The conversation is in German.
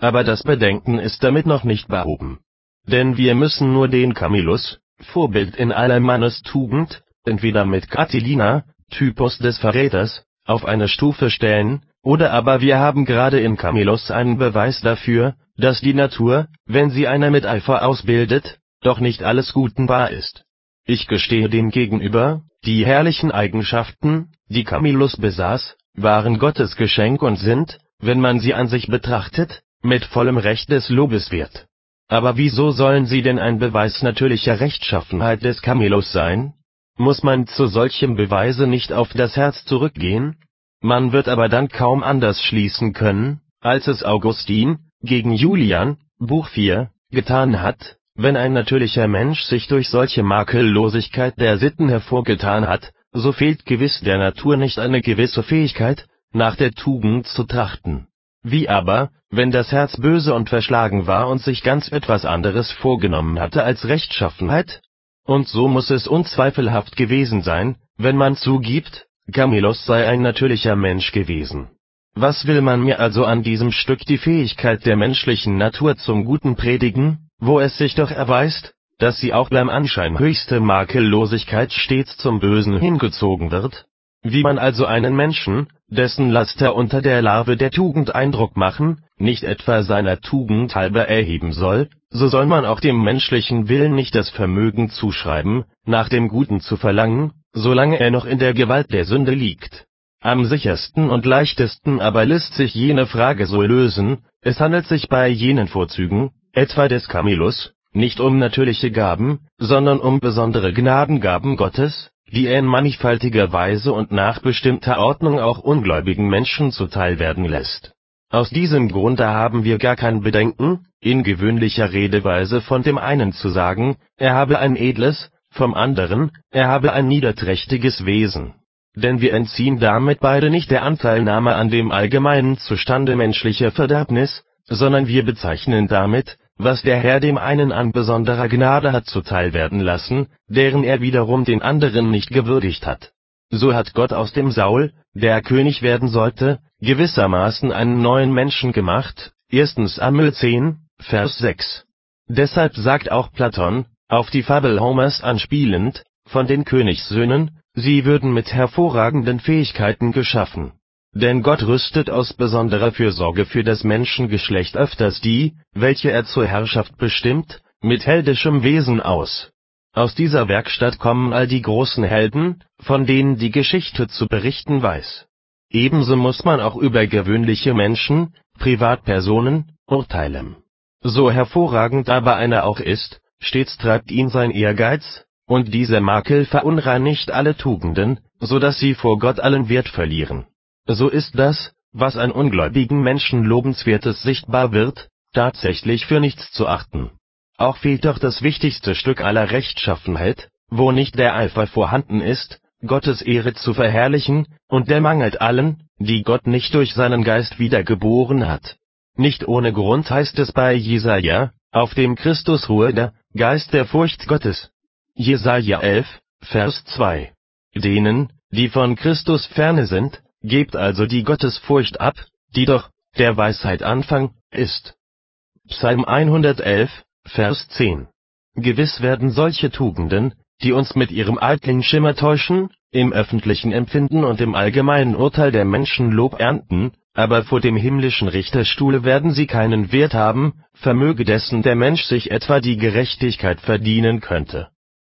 aber das Bedenken ist damit noch nicht behoben. Denn wir müssen nur den Camillus, Vorbild in aller Mannestugend, entweder mit Catilina, Typus des Verräters, auf eine Stufe stellen, oder aber wir haben gerade in Camillus einen Beweis dafür, dass die Natur, wenn sie einer mit Eifer ausbildet, doch nicht alles Guten bar ist. Ich gestehe demgegenüber, die herrlichen Eigenschaften, die Camillus besaß, waren Gottes Geschenk und sind, wenn man sie an sich betrachtet, mit vollem Recht des Lobes wert. Aber wieso sollen sie denn ein Beweis natürlicher Rechtschaffenheit des Camillus sein? Muss man zu solchem Beweise nicht auf das Herz zurückgehen? Man wird aber dann kaum anders schließen können, als es Augustin, gegen Julian, Buch 4, getan hat, wenn ein natürlicher Mensch sich durch solche Makellosigkeit der Sitten hervorgetan hat, so fehlt gewiss der Natur nicht eine gewisse Fähigkeit, nach der Tugend zu trachten. Wie aber, wenn das Herz böse und verschlagen war und sich ganz etwas anderes vorgenommen hatte als Rechtschaffenheit? Und so muss es unzweifelhaft gewesen sein, wenn man zugibt, Camillus sei ein natürlicher Mensch gewesen. Was will man mir also an diesem Stück die Fähigkeit der menschlichen Natur zum Guten predigen, wo es sich doch erweist, dass sie auch beim Anschein höchste Makellosigkeit stets zum Bösen hingezogen wird? Wie man also einen Menschen, dessen Laster unter der Larve der Tugend Eindruck machen, nicht etwa seiner Tugend halber erheben soll, so soll man auch dem menschlichen Willen nicht das Vermögen zuschreiben, nach dem Guten zu verlangen, solange er noch in der Gewalt der Sünde liegt. Am sichersten und leichtesten aber lässt sich jene Frage so lösen, es handelt sich bei jenen Vorzügen, etwa des Camillus, nicht um natürliche Gaben, sondern um besondere Gnadengaben Gottes, die er in mannigfaltiger Weise und nach bestimmter Ordnung auch ungläubigen Menschen zuteil werden lässt. Aus diesem Grunde haben wir gar kein Bedenken, in gewöhnlicher Redeweise von dem einen zu sagen, er habe ein edles, vom anderen, er habe ein niederträchtiges Wesen. Denn wir entziehen damit beide nicht der Anteilnahme an dem allgemeinen Zustande menschlicher Verderbnis, sondern wir bezeichnen damit, was der Herr dem einen an besonderer Gnade hat zuteil werden lassen, deren er wiederum den anderen nicht gewürdigt hat. So hat Gott aus dem Saul, der König werden sollte, gewissermaßen einen neuen Menschen gemacht, 1 Samuel 10, Vers 6. Deshalb sagt auch Platon, auf die Fabel Homers anspielend, von den Königssöhnen, sie würden mit hervorragenden Fähigkeiten geschaffen. Denn Gott rüstet aus besonderer Fürsorge für das Menschengeschlecht öfters die, welche er zur Herrschaft bestimmt, mit heldischem Wesen aus. Aus dieser Werkstatt kommen all die großen Helden, von denen die Geschichte zu berichten weiß. Ebenso muss man auch über gewöhnliche Menschen, Privatpersonen, urteilen. So hervorragend aber einer auch ist, stets treibt ihn sein Ehrgeiz, und dieser Makel verunreinigt alle Tugenden, so dass sie vor Gott allen Wert verlieren so ist das, was an ungläubigen Menschen Lobenswertes sichtbar wird, tatsächlich für nichts zu achten. Auch fehlt doch das wichtigste Stück aller Rechtschaffenheit, wo nicht der Eifer vorhanden ist, Gottes Ehre zu verherrlichen, und der mangelt allen, die Gott nicht durch seinen Geist wiedergeboren hat. Nicht ohne Grund heißt es bei Jesaja, auf dem Christus ruhe der Geist der Furcht Gottes. Jesaja 11, Vers 2. Denen, die von Christus ferne sind, Gebt also die Gottesfurcht ab, die doch der Weisheit Anfang ist. Psalm 111, Vers 10. Gewiss werden solche Tugenden, die uns mit ihrem eitlen Schimmer täuschen, im öffentlichen Empfinden und im allgemeinen Urteil der Menschen Lob ernten, aber vor dem himmlischen Richterstuhle werden sie keinen Wert haben, vermöge dessen der Mensch sich etwa die Gerechtigkeit verdienen könnte